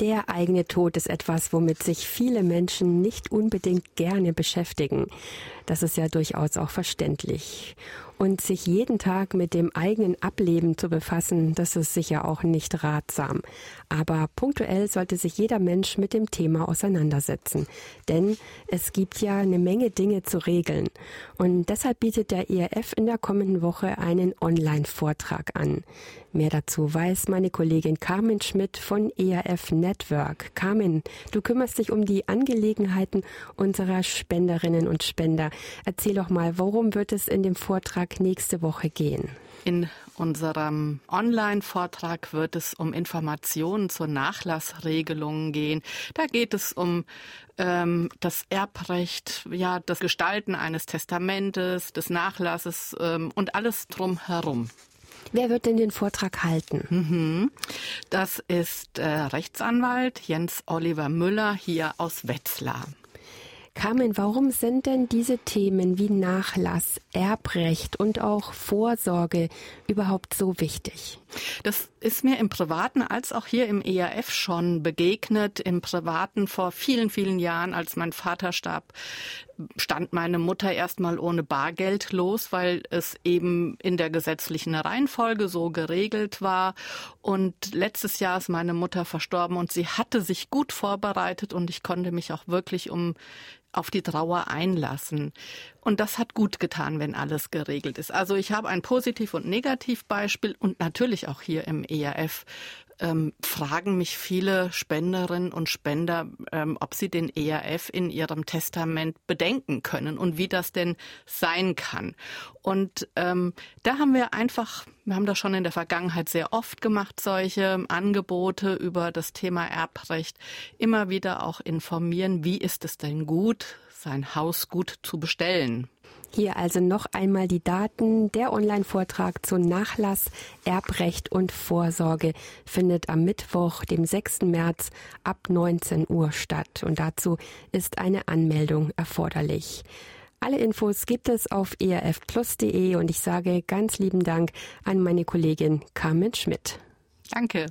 Der eigene Tod ist etwas, womit sich viele Menschen nicht unbedingt gerne beschäftigen. Das ist ja durchaus auch verständlich. Und sich jeden Tag mit dem eigenen Ableben zu befassen, das ist sicher auch nicht ratsam. Aber punktuell sollte sich jeder Mensch mit dem Thema auseinandersetzen. Denn es gibt ja eine Menge Dinge zu regeln. Und deshalb bietet der ERF in der kommenden Woche einen Online-Vortrag an. Mehr dazu weiß meine Kollegin Carmen Schmidt von ERF Network. Carmen, du kümmerst dich um die Angelegenheiten unserer Spenderinnen und Spender. Erzähl doch mal, worum wird es in dem Vortrag nächste Woche gehen? In unserem Online-Vortrag wird es um Informationen zur Nachlassregelung gehen. Da geht es um ähm, das Erbrecht, ja, das Gestalten eines Testamentes, des Nachlasses ähm, und alles drumherum. Wer wird denn den Vortrag halten? Mhm. Das ist äh, Rechtsanwalt Jens Oliver Müller hier aus Wetzlar. Carmen, warum sind denn diese Themen wie Nachlass, Erbrecht und auch Vorsorge überhaupt so wichtig? Das ist mir im Privaten als auch hier im ERF schon begegnet. Im Privaten vor vielen, vielen Jahren, als mein Vater starb, stand meine Mutter erstmal ohne Bargeld los, weil es eben in der gesetzlichen Reihenfolge so geregelt war. Und letztes Jahr ist meine Mutter verstorben und sie hatte sich gut vorbereitet und ich konnte mich auch wirklich um auf die Trauer einlassen. Und das hat gut getan, wenn alles geregelt ist. Also ich habe ein Positiv- und Negativbeispiel und natürlich auch hier im ERF ähm, fragen mich viele Spenderinnen und Spender, ähm, ob sie den ERF in ihrem Testament bedenken können und wie das denn sein kann. Und ähm, da haben wir einfach, wir haben das schon in der Vergangenheit sehr oft gemacht, solche Angebote über das Thema Erbrecht, immer wieder auch informieren, wie ist es denn gut, sein Haus gut zu bestellen. Hier also noch einmal die Daten. Der Online-Vortrag zu Nachlass, Erbrecht und Vorsorge findet am Mittwoch, dem 6. März ab 19 Uhr statt. Und dazu ist eine Anmeldung erforderlich. Alle Infos gibt es auf erfplus.de und ich sage ganz lieben Dank an meine Kollegin Carmen Schmidt. Danke.